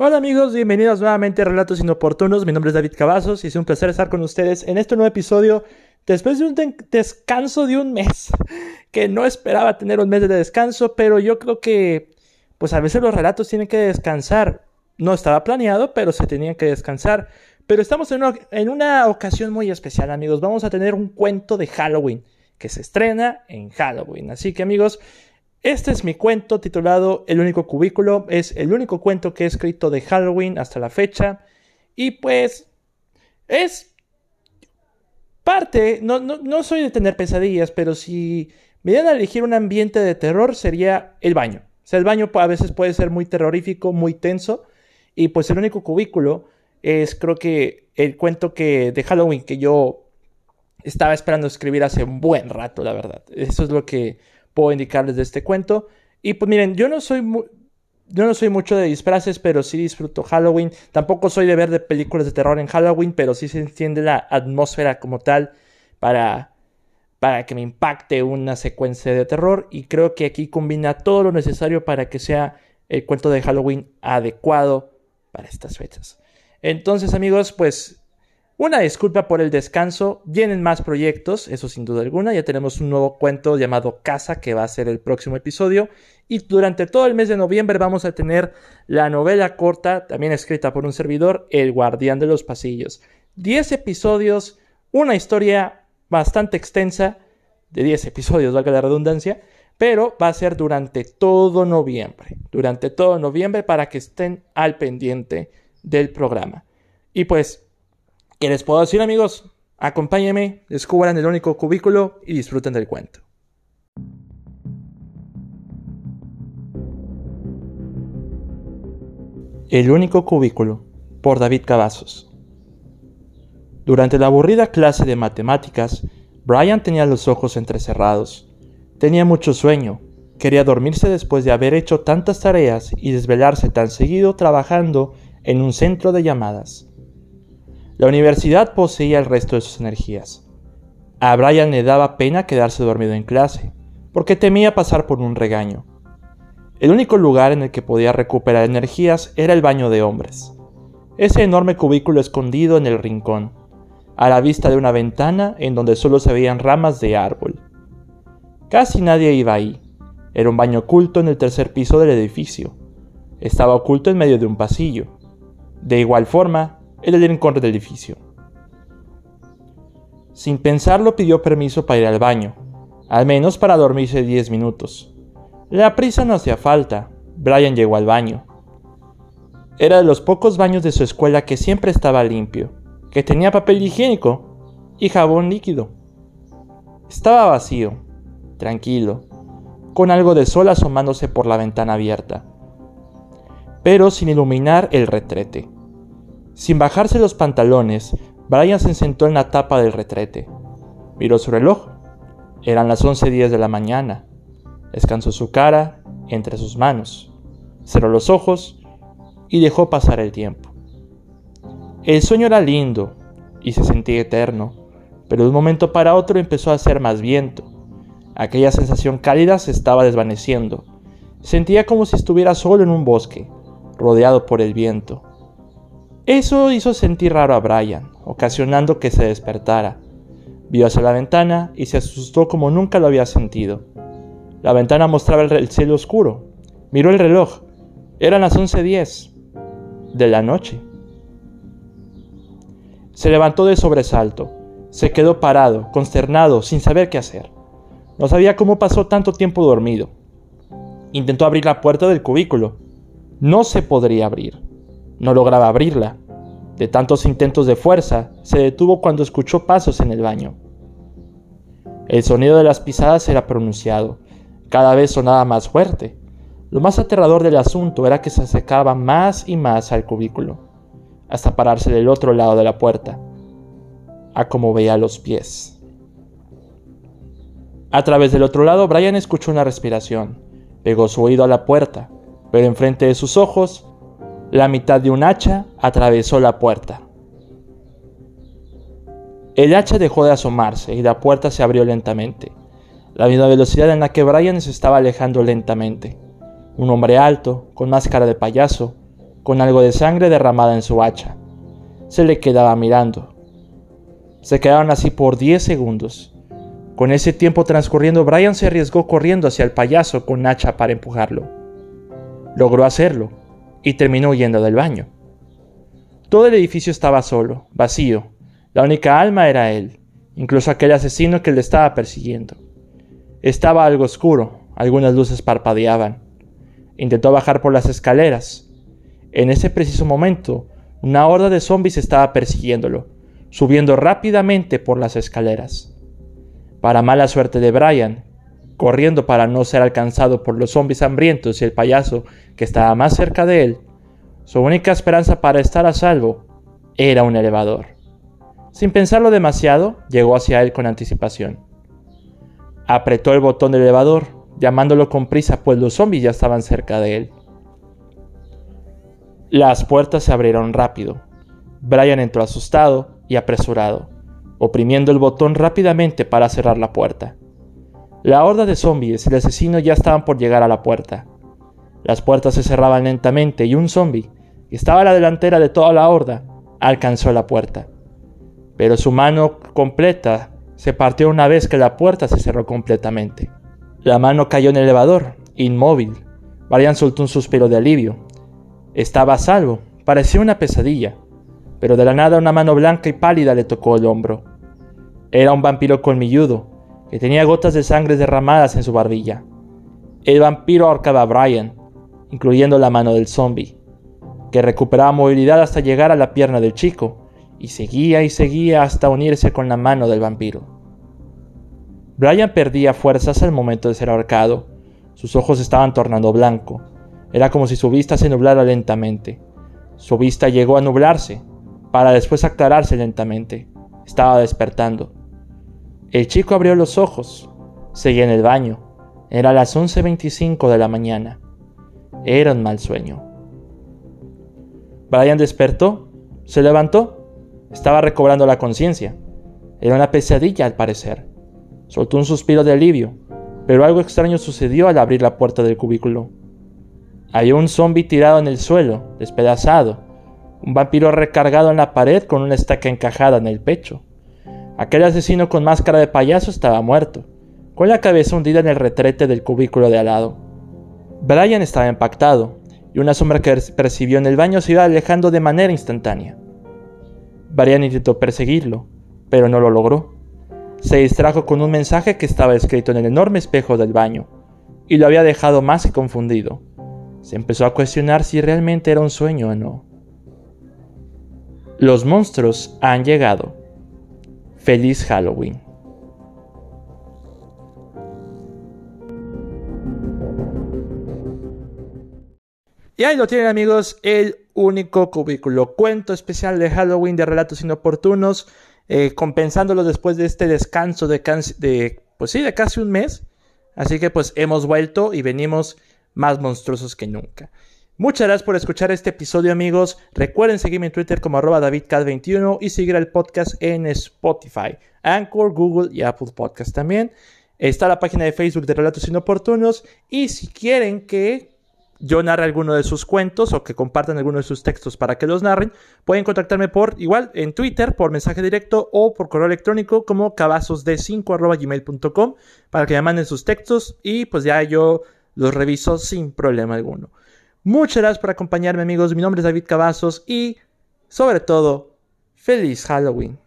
Hola amigos, bienvenidos nuevamente a Relatos Inoportunos. Mi nombre es David Cavazos y es un placer estar con ustedes en este nuevo episodio después de un descanso de un mes. Que no esperaba tener un mes de descanso, pero yo creo que pues a veces los relatos tienen que descansar. No estaba planeado, pero se tenían que descansar. Pero estamos en una, en una ocasión muy especial, amigos. Vamos a tener un cuento de Halloween que se estrena en Halloween. Así que amigos, este es mi cuento titulado El único cubículo. Es el único cuento que he escrito de Halloween hasta la fecha. Y pues es parte, no, no, soy de tener pesadillas, pero si me dieran a elegir un ambiente de terror sería el baño. O sea, el baño a veces puede ser muy terrorífico, muy tenso. Y pues el único cubículo es creo que el cuento que de Halloween que yo estaba esperando escribir hace un buen rato, la verdad. Eso es lo que puedo indicarles de este cuento. Y pues miren, yo no soy yo no soy mucho de disfraces, pero sí disfruto Halloween. Tampoco soy de ver de películas de terror en Halloween, pero sí se entiende la atmósfera como tal para, para que me impacte una secuencia de terror. Y creo que aquí combina todo lo necesario para que sea el cuento de Halloween adecuado para estas fechas. Entonces, amigos, pues una disculpa por el descanso, vienen más proyectos, eso sin duda alguna, ya tenemos un nuevo cuento llamado Casa que va a ser el próximo episodio y durante todo el mes de noviembre vamos a tener la novela corta, también escrita por un servidor, El guardián de los pasillos. 10 episodios, una historia bastante extensa, de 10 episodios, valga la redundancia, pero va a ser durante todo noviembre, durante todo noviembre para que estén al pendiente del programa. Y pues ¿Qué les puedo decir amigos? Acompáñenme, descubran el único cubículo y disfruten del cuento. El único cubículo, por David Cavazos. Durante la aburrida clase de matemáticas, Brian tenía los ojos entrecerrados. Tenía mucho sueño, quería dormirse después de haber hecho tantas tareas y desvelarse tan seguido trabajando en un centro de llamadas. La universidad poseía el resto de sus energías. A Brian le daba pena quedarse dormido en clase, porque temía pasar por un regaño. El único lugar en el que podía recuperar energías era el baño de hombres, ese enorme cubículo escondido en el rincón, a la vista de una ventana en donde solo se veían ramas de árbol. Casi nadie iba ahí. Era un baño oculto en el tercer piso del edificio. Estaba oculto en medio de un pasillo. De igual forma, el rincón del edificio. Sin pensarlo pidió permiso para ir al baño, al menos para dormirse 10 minutos. La prisa no hacía falta, Brian llegó al baño. Era de los pocos baños de su escuela que siempre estaba limpio, que tenía papel higiénico y jabón líquido. Estaba vacío, tranquilo, con algo de sol asomándose por la ventana abierta, pero sin iluminar el retrete. Sin bajarse los pantalones, Brian se sentó en la tapa del retrete. Miró su reloj. Eran las 11.10 de la mañana. Descansó su cara entre sus manos. Cerró los ojos y dejó pasar el tiempo. El sueño era lindo y se sentía eterno, pero de un momento para otro empezó a hacer más viento. Aquella sensación cálida se estaba desvaneciendo. Sentía como si estuviera solo en un bosque, rodeado por el viento. Eso hizo sentir raro a Brian, ocasionando que se despertara. Vio hacia la ventana y se asustó como nunca lo había sentido. La ventana mostraba el cielo oscuro. Miró el reloj. Eran las 11.10 de la noche. Se levantó de sobresalto. Se quedó parado, consternado, sin saber qué hacer. No sabía cómo pasó tanto tiempo dormido. Intentó abrir la puerta del cubículo. No se podría abrir. No lograba abrirla. De tantos intentos de fuerza, se detuvo cuando escuchó pasos en el baño. El sonido de las pisadas era pronunciado, cada vez sonaba más fuerte. Lo más aterrador del asunto era que se acercaba más y más al cubículo, hasta pararse del otro lado de la puerta, a como veía los pies. A través del otro lado, Brian escuchó una respiración. Pegó su oído a la puerta, pero enfrente de sus ojos la mitad de un hacha atravesó la puerta. El hacha dejó de asomarse y la puerta se abrió lentamente, la misma velocidad en la que Brian se estaba alejando lentamente. Un hombre alto, con máscara de payaso, con algo de sangre derramada en su hacha. Se le quedaba mirando. Se quedaron así por 10 segundos. Con ese tiempo transcurriendo, Brian se arriesgó corriendo hacia el payaso con hacha para empujarlo. Logró hacerlo y terminó huyendo del baño. Todo el edificio estaba solo, vacío. La única alma era él, incluso aquel asesino que le estaba persiguiendo. Estaba algo oscuro, algunas luces parpadeaban. Intentó bajar por las escaleras. En ese preciso momento, una horda de zombies estaba persiguiéndolo, subiendo rápidamente por las escaleras. Para mala suerte de Brian, corriendo para no ser alcanzado por los zombies hambrientos y el payaso que estaba más cerca de él, su única esperanza para estar a salvo era un elevador. Sin pensarlo demasiado, llegó hacia él con anticipación. Apretó el botón del elevador, llamándolo con prisa, pues los zombies ya estaban cerca de él. Las puertas se abrieron rápido. Brian entró asustado y apresurado oprimiendo el botón rápidamente para cerrar la puerta. La horda de zombies y el asesino ya estaban por llegar a la puerta. Las puertas se cerraban lentamente y un zombie, que estaba a la delantera de toda la horda, alcanzó la puerta. Pero su mano completa se partió una vez que la puerta se cerró completamente. La mano cayó en el elevador, inmóvil. Marian soltó un suspiro de alivio. Estaba a salvo, parecía una pesadilla pero de la nada una mano blanca y pálida le tocó el hombro. Era un vampiro colmilludo, que tenía gotas de sangre derramadas en su barbilla. El vampiro ahorcaba a Brian, incluyendo la mano del zombie, que recuperaba movilidad hasta llegar a la pierna del chico, y seguía y seguía hasta unirse con la mano del vampiro. Brian perdía fuerzas al momento de ser ahorcado. Sus ojos estaban tornando blanco. Era como si su vista se nublara lentamente. Su vista llegó a nublarse, para después aclararse lentamente. Estaba despertando. El chico abrió los ojos. Seguía en el baño. Era las 11.25 de la mañana. Era un mal sueño. Brian despertó, se levantó, estaba recobrando la conciencia. Era una pesadilla al parecer. Soltó un suspiro de alivio, pero algo extraño sucedió al abrir la puerta del cubículo. Había un zombi tirado en el suelo, despedazado, un vampiro recargado en la pared con una estaca encajada en el pecho. Aquel asesino con máscara de payaso estaba muerto, con la cabeza hundida en el retrete del cubículo de al lado. Brian estaba impactado, y una sombra que percibió en el baño se iba alejando de manera instantánea. Brian intentó perseguirlo, pero no lo logró. Se distrajo con un mensaje que estaba escrito en el enorme espejo del baño, y lo había dejado más que confundido. Se empezó a cuestionar si realmente era un sueño o no. Los monstruos han llegado. Feliz Halloween. Y ahí lo tienen amigos, el único cubículo. Cuento especial de Halloween de relatos inoportunos, eh, compensándolo después de este descanso de, pues de casi un mes. Así que pues hemos vuelto y venimos más monstruosos que nunca. Muchas gracias por escuchar este episodio amigos. Recuerden seguirme en Twitter como arroba davidcat21 y seguir el podcast en Spotify, Anchor, Google y Apple Podcast también. Está la página de Facebook de Relatos Inoportunos y si quieren que yo narre alguno de sus cuentos o que compartan alguno de sus textos para que los narren, pueden contactarme por igual en Twitter, por mensaje directo o por correo electrónico como cabazosd5 gmail.com para que me manden sus textos y pues ya yo los reviso sin problema alguno. Muchas gracias por acompañarme amigos, mi nombre es David Cavazos y sobre todo, feliz Halloween.